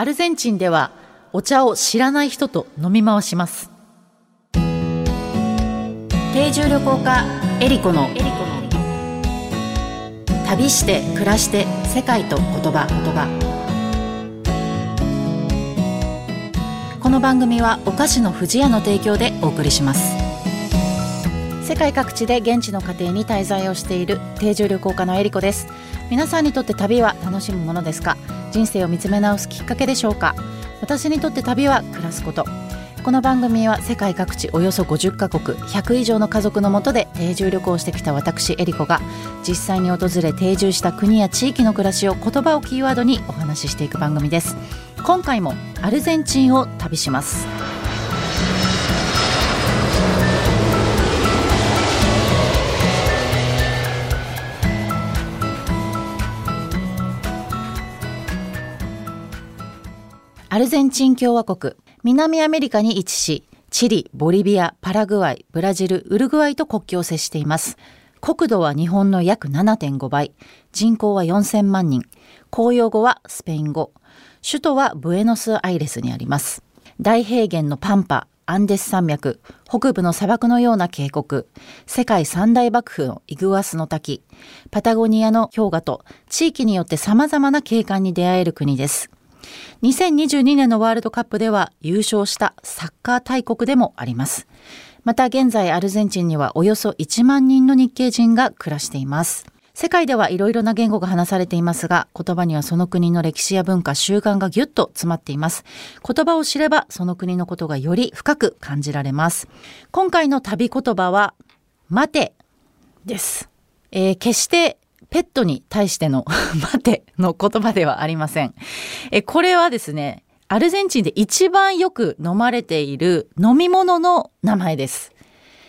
アルゼンチンではお茶を知らない人と飲み回します。定住旅行家エリコの旅して暮らして世界と言葉。言葉この番組はお菓子の不二家の提供でお送りします。世界各地で現地の家庭に滞在をしている定住旅行家のエリコです。皆さんにとって旅は楽しむものですか？人生を見つめ直すきっかけでしょうか？私にとって旅は暮らすこと。この番組は世界各地およそ50カ国100以上の家族のもとで定住旅行してきた私エリコが実際に訪れ定住した国や地域の暮らしを言葉をキーワードにお話ししていく番組です。今回もアルゼンチンを旅します。アルゼンチン共和国。南アメリカに位置しチリボリビアパラグアイブラジルウルグアイと国境を接しています。国土は日本の約7.5倍。人口は4000万人。公用語はスペイン語。首都はブエノスアイレスにあります。大平原のパンパアンデス山脈。北部の砂漠のような渓谷。世界三大幕府のイグアスの滝。パタゴニアの氷河と地域によって様々な景観に出会える国です。2022年のワールドカップでは優勝したサッカー大国でもあります。また現在アルゼンチンにはおよそ1万人の日系人が暮らしています。世界ではいろいろな言語が話されていますが、言葉にはその国の歴史や文化、習慣がぎゅっと詰まっています。言葉を知ればその国のことがより深く感じられます。今回の旅言葉は、待てです。えー、決してペットに対しての 待ての言葉ではありません。え、これはですね、アルゼンチンで一番よく飲まれている飲み物の名前です。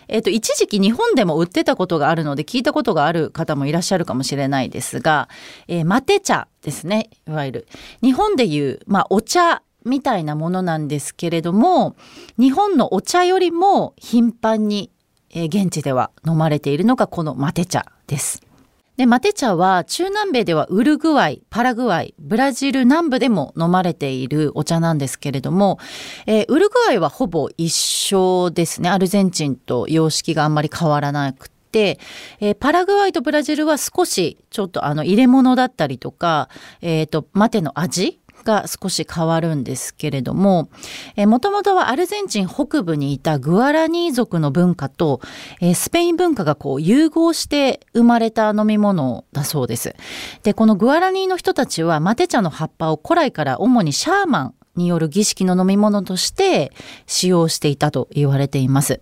えっ、と、一時期日本でも売ってたことがあるので聞いたことがある方もいらっしゃるかもしれないですが、えー、マテ茶ですね、いわゆる。日本でいう、まあ、お茶みたいなものなんですけれども、日本のお茶よりも頻繁に、えー、現地では飲まれているのがこのマテ茶です。で、マテ茶は中南米ではウルグアイ、パラグアイ、ブラジル南部でも飲まれているお茶なんですけれども、えー、ウルグアイはほぼ一緒ですね。アルゼンチンと様式があんまり変わらなくて、えー、パラグアイとブラジルは少しちょっとあの入れ物だったりとか、えっ、ー、と、マテの味が少し変わるんですけれども、もともとはアルゼンチン北部にいたグアラニー族の文化と、えー、スペイン文化がこう融合して生まれた飲み物だそうです。で、このグアラニーの人たちはマテ茶の葉っぱを古来から主にシャーマンによる儀式の飲み物として使用していたと言われています。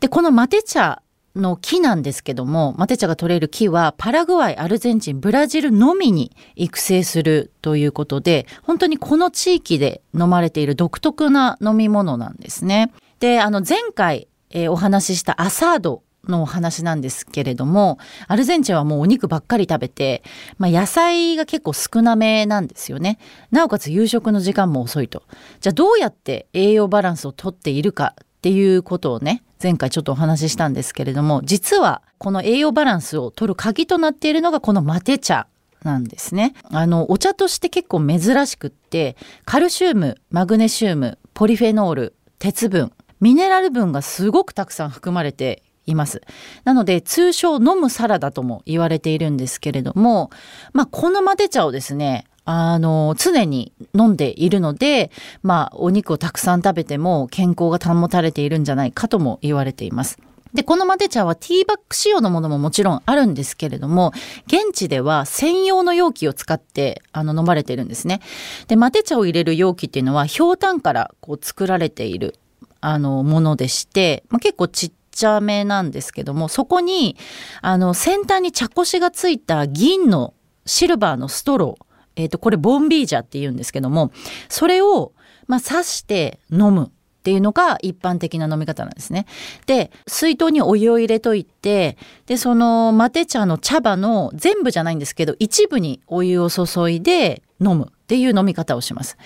で、このマテ茶の木なんですけども、マテ茶が取れる木はパラグアイ、アルゼンチン、ブラジルのみに育成するということで、本当にこの地域で飲まれている独特な飲み物なんですね。で、あの前回、えー、お話ししたアサードのお話なんですけれども、アルゼンチンはもうお肉ばっかり食べて、まあ、野菜が結構少なめなんですよね。なおかつ夕食の時間も遅いと。じゃあどうやって栄養バランスをとっているかっていうことをね、前回ちょっとお話ししたんですけれども、実はこの栄養バランスを取る鍵となっているのがこのマテ茶なんですね。あの、お茶として結構珍しくって、カルシウム、マグネシウム、ポリフェノール、鉄分、ミネラル分がすごくたくさん含まれています。なので、通称飲むサラダとも言われているんですけれども、まあ、このマテ茶をですね、あの、常に飲んでいるので、まあ、お肉をたくさん食べても健康が保たれているんじゃないかとも言われています。で、このマテ茶はティーバッグ仕様のものももちろんあるんですけれども、現地では専用の容器を使ってあの飲まれているんですね。で、マテ茶を入れる容器っていうのは、ひょうたんからこう作られているあのものでして、まあ、結構ちっちゃめなんですけども、そこにあの先端に茶こしがついた銀のシルバーのストロー、えっ、ー、と、これボンビージャって言うんですけども、それを、まあ、刺して飲むっていうのが一般的な飲み方なんですね。で、水筒にお湯を入れといて、で、そのマテ茶の茶葉の全部じゃないんですけど、一部にお湯を注いで飲むっていう飲み方をします。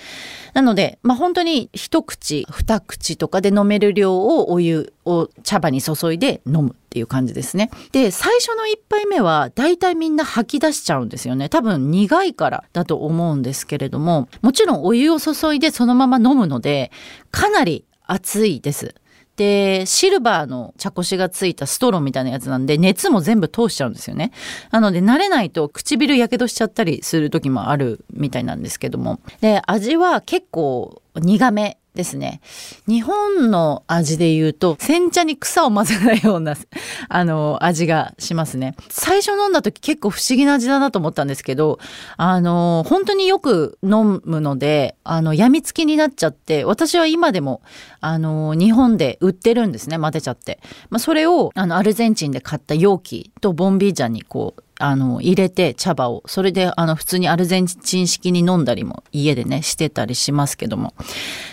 なので、まあ、本当に一口二口とかで飲める量をお湯を茶葉に注いで飲むっていう感じですね。で最初の一杯目は大体みんな吐き出しちゃうんですよね。多分苦いからだと思うんですけれどももちろんお湯を注いでそのまま飲むのでかなり熱いです。で、シルバーの茶こしがついたストローみたいなやつなんで、熱も全部通しちゃうんですよね。なので、慣れないと唇やけどしちゃったりする時もあるみたいなんですけども。で、味は結構苦めですね。日本の味で言うと、煎茶に草を混ぜないような、あの、味がしますね。最初飲んだ時結構不思議な味だなと思ったんですけど、あの、本当によく飲むので、あの、病みつきになっちゃって、私は今でも、あの、日本で売ってるんですね、混ぜちゃって。まあ、それを、あの、アルゼンチンで買った容器とボンビージャンにこう、あの、入れて茶葉を、それであの、普通にアルゼンチン式に飲んだりも家でね、してたりしますけども。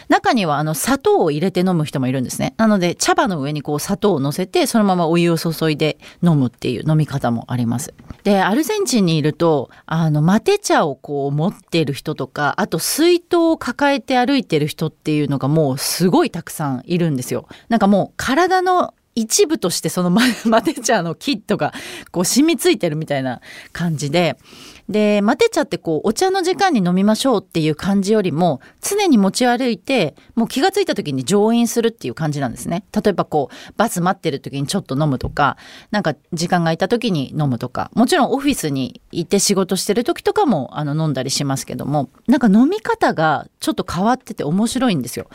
中にはあの、砂糖を入れて飲む人もいるんですね。なので、茶葉の上にこう砂糖を乗せて、そのままお湯を注いで飲むっていう飲み方もあります。で、アルゼンチンにいると、あの、マテ茶をこう持ってる人とか、あと水筒を抱えて歩いてる人っていうのがもうすごいたくさんいるんですよ。なんかもう体の一部としてそのマ テ茶のキットがこう染みついてるみたいな感じでで、マテ茶ってこう、お茶の時間に飲みましょうっていう感じよりも、常に持ち歩いて、もう気がついた時に乗飲するっていう感じなんですね。例えばこう、バス待ってる時にちょっと飲むとか、なんか時間が空いた時に飲むとか、もちろんオフィスに行って仕事してる時とかも、あの、飲んだりしますけども、なんか飲み方がちょっと変わってて面白いんですよ。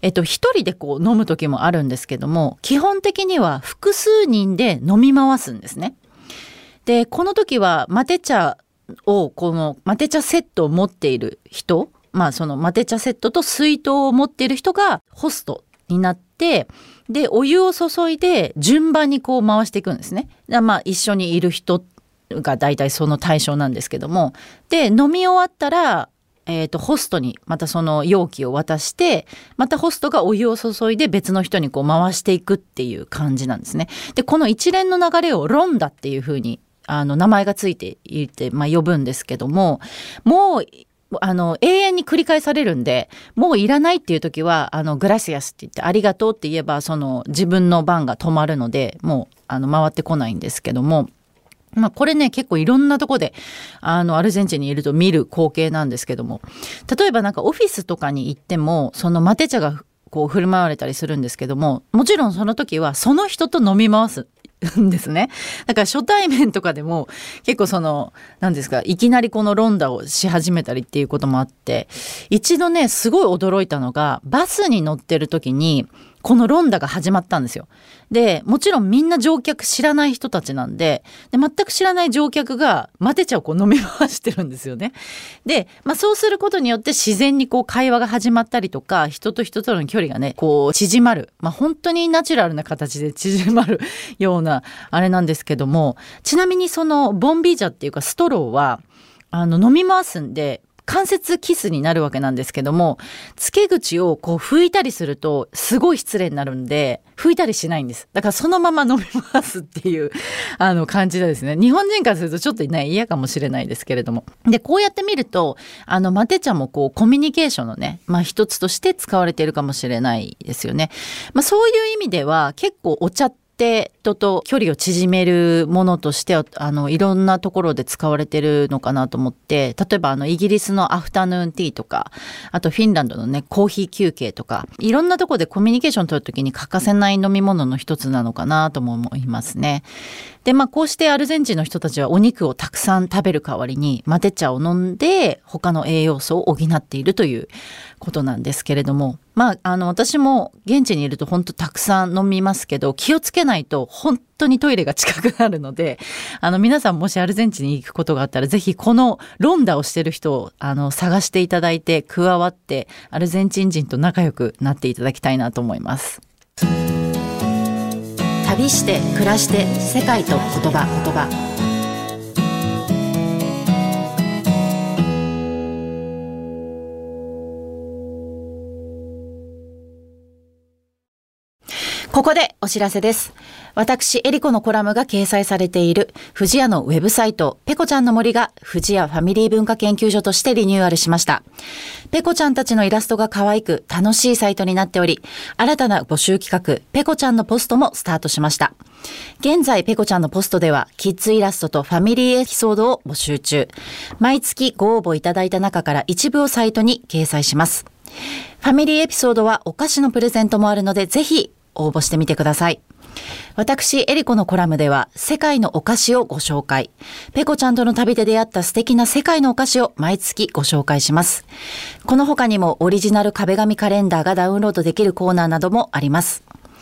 えっと、一人でこう飲む時もあるんですけども、基本的には複数人で飲み回すんですね。で、この時はマテ茶をこのマテ茶セットを持っている人まあそのマテ茶セットと水筒を持っている人がホストになってでお湯を注いで順番にこう回していくんですね。まあ一緒にいる人が大体その対象なんですけどもで飲み終わったらえーと、ホストにまたその容器を渡してまたホストがお湯を注いで別の人にこう回していくっていう感じなんですね。でこの一連の流れをロンダっていうふうにあの名前がついていて、まあ、呼ぶんですけどももうあの永遠に繰り返されるんでもういらないっていう時はあのグラシアスって言ってありがとうって言えばその自分の番が止まるのでもうあの回ってこないんですけども。まあこれね結構いろんなとこであのアルゼンチンにいると見る光景なんですけども例えばなんかオフィスとかに行ってもそのマテ茶がこう振る舞われたりするんですけどももちろんその時はその人と飲み回すんですね。だから初対面とかでも結構その何ですかいきなりこのロンダをし始めたりっていうこともあって一度ねすごい驚いたのがバスに乗ってる時にこのロンダが始まったんですよ。で、もちろんみんな乗客知らない人たちなんで、で全く知らない乗客がマテ茶をこう飲み回してるんですよね。で、まあそうすることによって自然にこう会話が始まったりとか、人と人との距離がね、こう縮まる。まあ本当にナチュラルな形で縮まるようなあれなんですけども、ちなみにそのボンビージャっていうかストローは、あの飲み回すんで関節キスになるわけなんですけども、付け口をこう拭いたりするとすごい失礼になるんで、拭いたりしないんです。だからそのまま飲みますっていう、あの感じでですね。日本人からするとちょっとね、嫌かもしれないですけれども。で、こうやって見ると、あの、マテ茶もこうコミュニケーションのね、まあ一つとして使われているかもしれないですよね。まあそういう意味では結構お茶ってって人と距離を縮めるものとしてあのいろんなところで使われてるのかなと思って例えばあのイギリスのアフタヌーンティーとかあとフィンランドのねコーヒー休憩とかいろんなところでコミュニケーション取るときに欠かせない飲み物の一つなのかなとも思いますね。でまあこうしてアルゼンチンの人たちはお肉をたくさん食べる代わりにマテ茶を飲んで他の栄養素を補っているということなんですけれどもまあ、あの、私も現地にいると本当たくさん飲みますけど、気をつけないと本当にトイレが近くなるので、あの、皆さんもしアルゼンチンに行くことがあったら、ぜひこのロンダをしてる人を、あの、探していただいて、加わって、アルゼンチン人と仲良くなっていただきたいなと思います。旅して暮らして世界と言葉言葉。ここでお知らせです。私、エリコのコラムが掲載されている、富士屋のウェブサイト、ペコちゃんの森が、富士屋ファミリー文化研究所としてリニューアルしました。ペコちゃんたちのイラストが可愛く、楽しいサイトになっており、新たな募集企画、ペコちゃんのポストもスタートしました。現在、ペコちゃんのポストでは、キッズイラストとファミリーエピソードを募集中。毎月ご応募いただいた中から一部をサイトに掲載します。ファミリーエピソードはお菓子のプレゼントもあるので、ぜひ応募してみてください。私、エリコのコラムでは、世界のお菓子をご紹介。ペコちゃんとの旅で出会った素敵な世界のお菓子を毎月ご紹介します。この他にもオリジナル壁紙カレンダーがダウンロードできるコーナーなどもあります。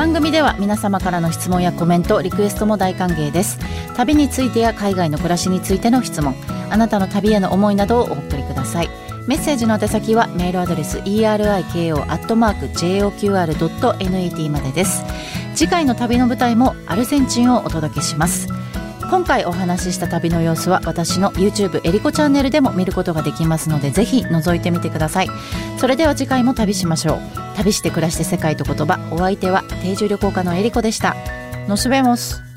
番組では皆様からの質問やコメントリクエストも大歓迎です。旅についてや海外の暮らしについての質問あなたの旅への思いなどをお送りください。メッセージの宛先はメールアドレス eriko.joqr.net までです。次回の旅の舞台もアルゼンチンをお届けします。今回お話しした旅の様子は私の YouTube エリコチャンネルでも見ることができますのでぜひ覗いてみてください。それでは次回も旅しましょう。旅して暮らして世界と言葉。お相手は定住旅行家のエリコでした。のすべもす。